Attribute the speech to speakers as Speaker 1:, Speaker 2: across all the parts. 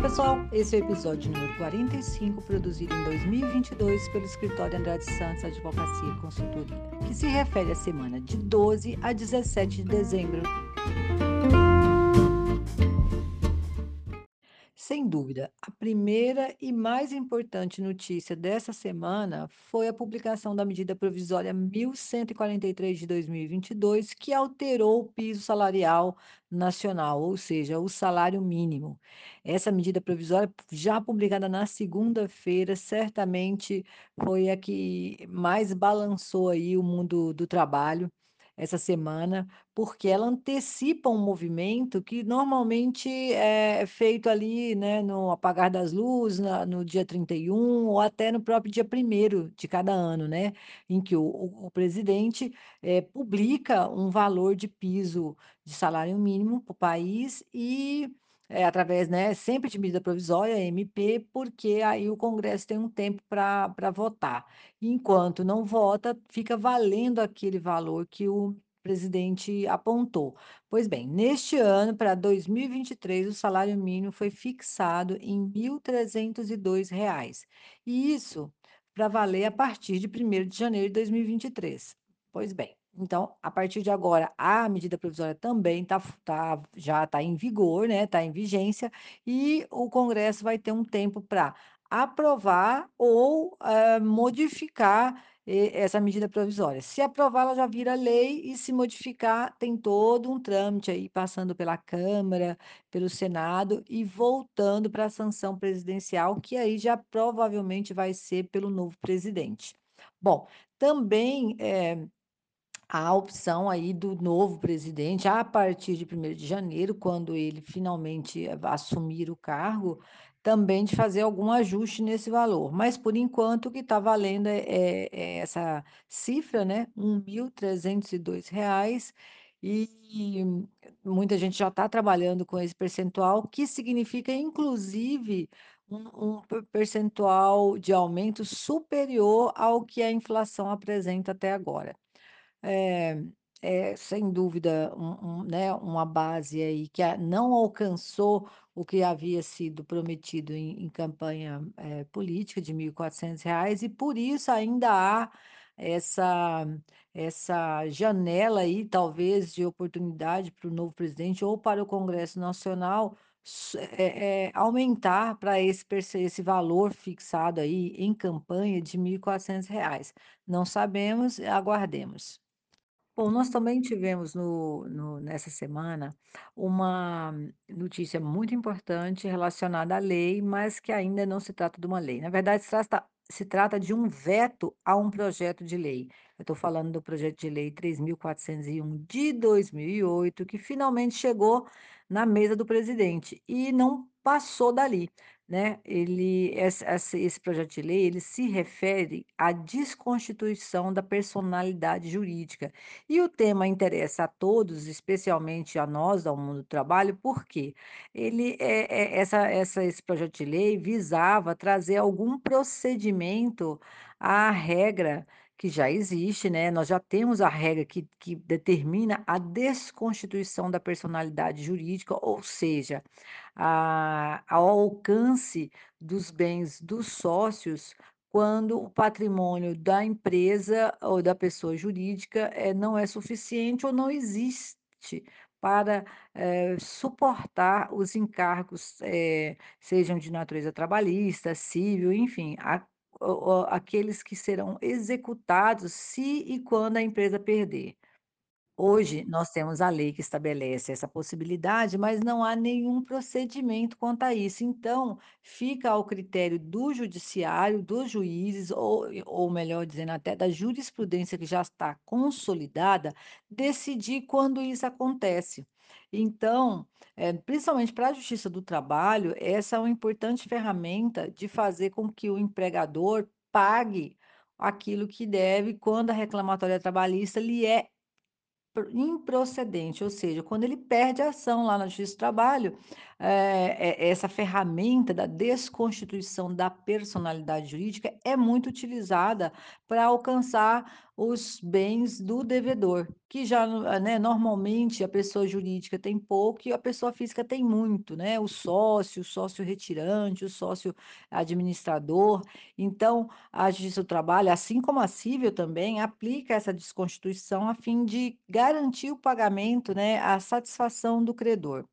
Speaker 1: pessoal, esse é o episódio número 45, produzido em 2022 pelo escritório Andrade Santos Advocacia e Consultoria, que se refere à semana de 12 a 17 de dezembro. Sem dúvida, a primeira e mais importante notícia dessa semana foi a publicação da medida provisória 1143 de 2022, que alterou o piso salarial nacional, ou seja, o salário mínimo. Essa medida provisória, já publicada na segunda-feira, certamente foi a que mais balançou aí o mundo do trabalho essa semana, porque ela antecipa um movimento que normalmente é feito ali, né, no apagar das luzes, na no dia 31 ou até no próprio dia primeiro de cada ano, né, em que o o o presidente, eh, publica um valor de piso de salário mínimo para o país e, eh, através, né, sempre de medida provisória, MP, porque aí o Congresso tem um tempo para votar. Enquanto não vota, fica valendo aquele valor que o presidente apontou. Pois bem, neste ano, para 2023, o salário mínimo foi fixado em 1.302 reais, e isso para valer a partir de 1º de janeiro de 2023. Pois bem, então, a partir de agora, a medida provisória também tá tá já está em vigor, né, está em vigência, e o Congresso vai ter um tempo para aprovar ou, eh, modificar essa medida provisória. Se aprovar, ela já vira lei e se modificar, tem todo um trâmite aí passando pela Câmara, pelo Senado e voltando para a sanção presidencial, que aí já provavelmente vai ser pelo novo presidente. Bom, também, Há a opção aí do novo presidente, a partir de 1º de janeiro, quando ele finalmente eh, assumir o cargo, também de fazer algum ajuste nesse valor. Mas, por enquanto, o que está valendo é é é essa cifra, né, 1.302 reais, e muita gente já está trabalhando com esse percentual, que significa, inclusive, um um per percentual de aumento superior ao que a inflação apresenta até agora. É, é sem dúvida um um, né, uma base aí que não alcançou o que havia sido prometido em em campanha, eh, política de 1.400 reais, e por isso ainda há essa essa janela aí, talvez, de oportunidade para o novo presidente ou para o Congresso Nacional eh eh, aumentar para esse esse valor fixado aí em campanha de 1.400 reais. Não sabemos, aguardemos. Bom, nós também tivemos no no nessa semana uma notícia muito importante relacionada à lei, mas que ainda não se trata de uma lei. Na verdade, se trata se trata de um veto a um projeto de lei. Eu estou falando do projeto de lei 3.401 de 2008, que finalmente chegou na mesa do presidente e não passou dali, né. Ele esse esse projeto de lei, ele se refere à desconstituição da personalidade jurídica. E o tema interessa a todos, especialmente a nós, ao mundo do trabalho, por quê? Ele, é é essa essa esse projeto de lei visava trazer algum procedimento à regra que já existe, né, nós já temos a regra que que determina a desconstituição da personalidade jurídica, ou seja, a ao alcance dos bens dos sócios, quando o patrimônio da empresa ou da pessoa jurídica, eh, não é suficiente ou não existe para, eh, suportar os encargos, eh, sejam de natureza trabalhista, civil, enfim, a aqueles que serão executados se e quando a empresa perder. Hoje, nós temos a lei que estabelece essa possibilidade, mas não há nenhum procedimento quanto a isso. Então, fica ao critério do judiciário, dos juízes, ou ou melhor dizendo, até da jurisprudência que já está consolidada, decidir quando isso acontece. Então, eh, principalmente para a justiça do trabalho, essa é uma importante ferramenta de fazer com que o empregador pague aquilo que deve quando a reclamatória trabalhista lhe é Pro improcedente, ou seja, quando ele perde a ação lá na Justiça do Trabalho, eh, essa ferramenta da desconstituição da personalidade jurídica é muito utilizada para alcançar os bens do devedor, que já, né, normalmente a pessoa jurídica tem pouco e a pessoa física tem muito, né, o sócio, o sócio retirante, o sócio administrador. Então, a Justiça do Trabalho, assim como a civil também, aplica essa desconstituição a fim de garantir o pagamento, né, a satisfação do credor.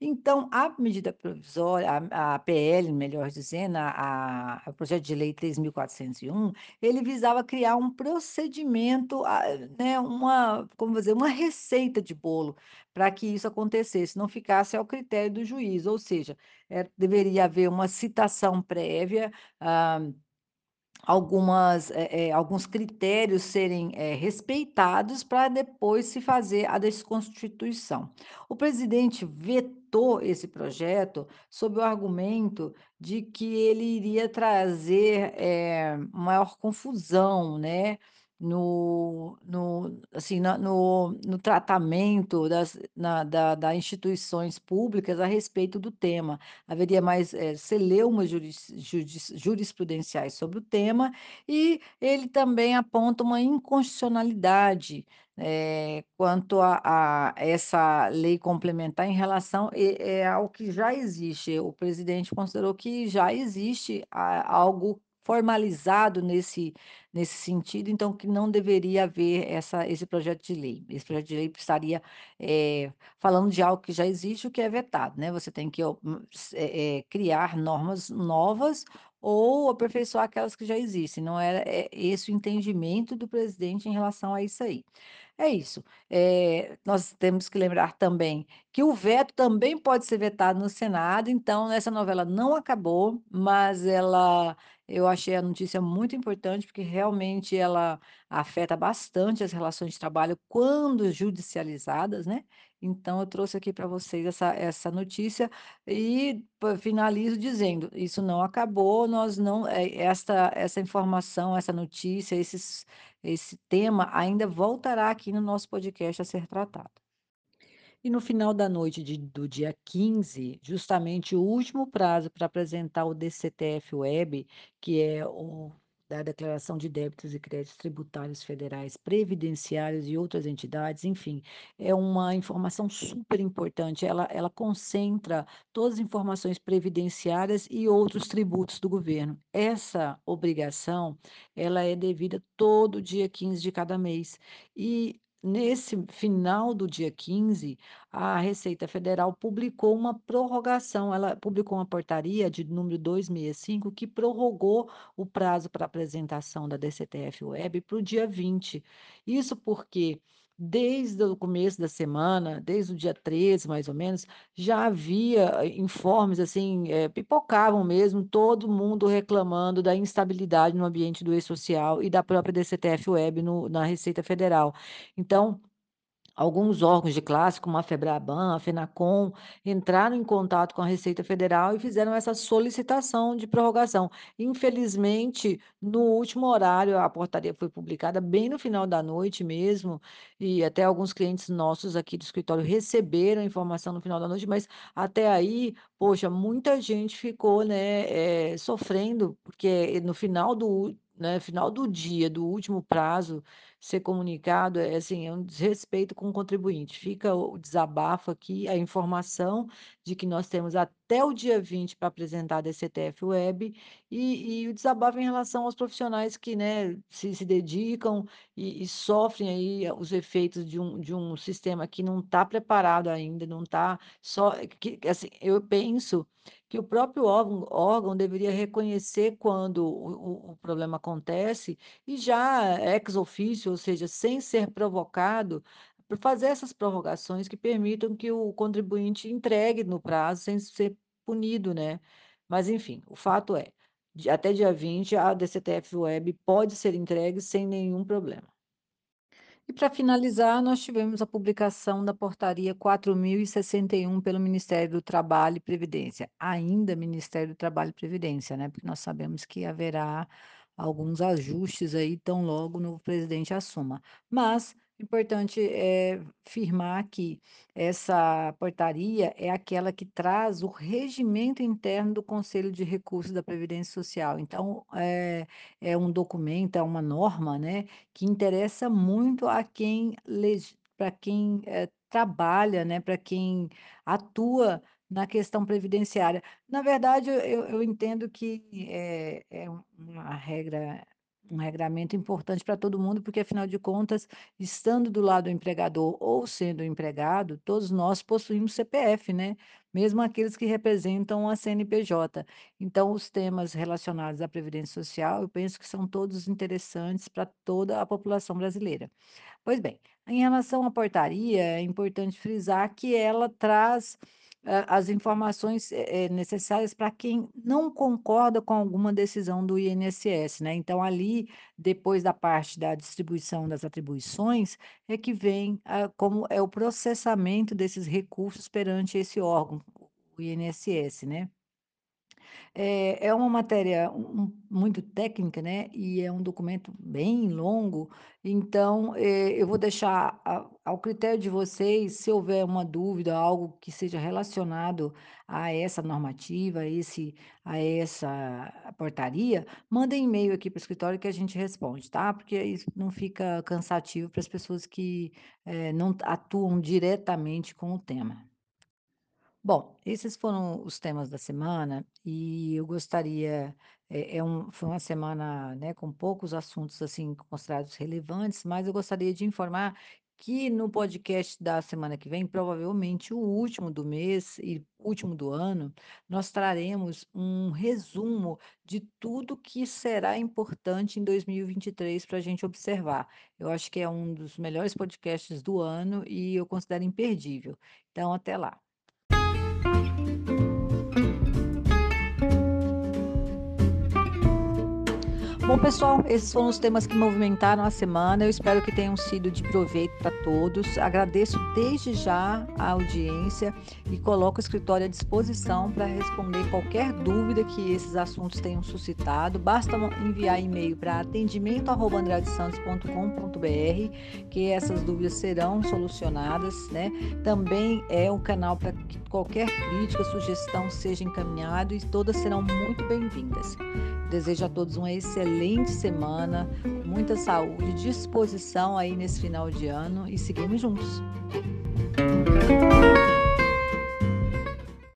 Speaker 1: Então, a medida provisória, a a PL, melhor dizendo, a a o projeto de lei 3.401, ele visava criar um procedimento, né, uma como dizer, uma receita de bolo para que isso acontecesse, não ficasse ao critério do juiz, ou seja, eh, deveria haver uma citação prévia, ah Algumas, eh, alguns critérios serem, eh, respeitados para depois se fazer a desconstituição. O presidente vetou esse projeto sob o argumento de que ele iria trazer, eh, maior confusão, né, no no assim, na no no tratamento das na da da instituições públicas a respeito do tema. Haveria mais, eh, celeumas juris judis jurisprudenciais sobre o tema, e ele também aponta uma inconstitucionalidade, eh, quanto a a essa lei complementar em relação, eh, ao que já existe. O presidente considerou que já existe a algo formalizado nesse nesse sentido, então que não deveria haver essa esse projeto de lei. Esse projeto de lei estaria, eh, falando de algo que já existe, o que é vetado, né, você tem que eh, criar normas novas ou aperfeiçoar aquelas que já existem, não era é esse o entendimento do presidente em relação a isso aí. É isso, eh, nós temos que lembrar também que o veto também pode ser vetado no Senado, então essa novela não acabou, mas ela eu achei a notícia muito importante, porque realmente ela afeta bastante as relações de trabalho quando judicializadas, né. Então eu trouxe aqui para vocês essa essa notícia e finalizo dizendo: isso não acabou, nós não eh, esta essa informação, essa notícia, esses esse tema ainda voltará aqui no nosso podcast a ser tratado. E no final da noite de do dia 15, justamente o último prazo para apresentar o DCTF-Web, que é o da Declaração de Débitos e Créditos Tributários Federais, Previdenciários e outras entidades, enfim, é uma informação super importante. Ela ela concentra todas as informações previdenciárias e outros tributos do governo. Essa obrigação, ela é devida todo dia 15 de cada mês. E nesse final do dia 15 a Receita Federal publicou uma prorrogação, ela publicou uma portaria de número 265 que prorrogou o prazo para apresentação da DCTF-Web para o dia 20. Isso porque desde o começo da semana, desde o dia 13 mais ou menos, já havia informes assim, eh, pipocavam mesmo, todo mundo reclamando da instabilidade no ambiente do e-social e da própria DCTF-Web no na Receita Federal. Então Alguns órgãos de classe, como a FEBRABAN, a FENACON, entraram em contato com a Receita Federal e fizeram essa solicitação de prorrogação. Infelizmente, no último horário, a portaria foi publicada bem no final da noite mesmo, e até alguns clientes nossos aqui do escritório receberam a informação no final da noite, mas até aí, poxa, muita gente ficou, né, eh, sofrendo, porque no final do né, final do dia, do último prazo, ser comunicado, é assim, é um desrespeito com o contribuinte. Fica o desabafo aqui, a informação de que nós temos até o dia 20 para apresentar a DCTF Web e e o desabafo em relação aos profissionais que, né, se se dedicam e e sofrem aí os efeitos de um de um sistema que não está preparado ainda, não está só que que, assim, eu penso que o próprio órgão órgão deveria reconhecer quando o o o problema acontece e já ex officio, ou seja, sem ser provocado, por fazer essas prorrogações que permitam que o contribuinte entregue no prazo sem ser punido, né. Mas enfim, o fato é, até dia 20 a DCTF Web pode ser entregue sem nenhum problema. E para finalizar, nós tivemos a publicação da portaria 4061 pelo Ministério do Trabalho e Previdência, ainda Ministério do Trabalho e Previdência, né, porque nós sabemos que haverá alguns ajustes aí tão logo o novo presidente assuma. Mas Importante, eh, firmar que essa portaria é aquela que traz o regimento interno do Conselho de Recursos da Previdência Social. Então, é é um documento, é uma norma, né, que interessa muito a quem para quem, eh, trabalha, né, para quem atua na questão previdenciária. Na verdade, eu eu entendo que é é um uma regra um regramento importante para todo mundo, porque afinal de contas Estando do lado do empregador ou sendo empregado, todos nós possuímos CPF, né, mesmo aqueles que representam a CNPJ. Então, os temas relacionados à previdência social, eu penso que são todos interessantes para toda a população brasileira. Pois bem, em relação à portaria, é importante frisar que ela traz, as informações, eh eh, necessárias para quem não concorda com alguma decisão do INSS, né. Então ali, depois da parte da distribuição das atribuições, é que vem como é o processamento desses recursos perante esse órgão, o INSS, né. É é uma matéria um muito técnica, né, e é um documento bem longo, então, eh, eu vou deixar a ao critério de vocês, se houver uma dúvida, algo que seja relacionado a essa normativa, a esse a essa portaria, mandem e-mail aqui para o escritório que a gente responde, tá, porque isso não fica cansativo para as pessoas que, eh, não atuam diretamente com o tema. Bom, esses foram os temas da semana e eu gostaria, é, é um, foi uma semana, né, com poucos assuntos assim considerados relevantes, mas eu gostaria de informar que no podcast da semana que vem, provavelmente o último do mês e último do ano, nós traremos um resumo de tudo que será importante em 2023 para a gente observar. Eu acho que é um dos melhores podcasts do ano e eu considero imperdível. Então, até lá. Bom, pessoal, esses foram os temas que movimentaram a semana. Eu espero que tenham sido de proveito para todos. Agradeço desde já a audiência e coloco o escritório à disposição para responder qualquer dúvida que esses assuntos tenham suscitado. Basta enviar e-mail para atendimento@andradesantos.com.br que essas dúvidas serão solucionadas, né? Também é um canal para que qualquer crítica, sugestão seja encaminhado e todas serão muito bem-vindas. Desejo a todos uma excelente semana, muita saúde, disposição aí nesse final de ano e seguimos juntos.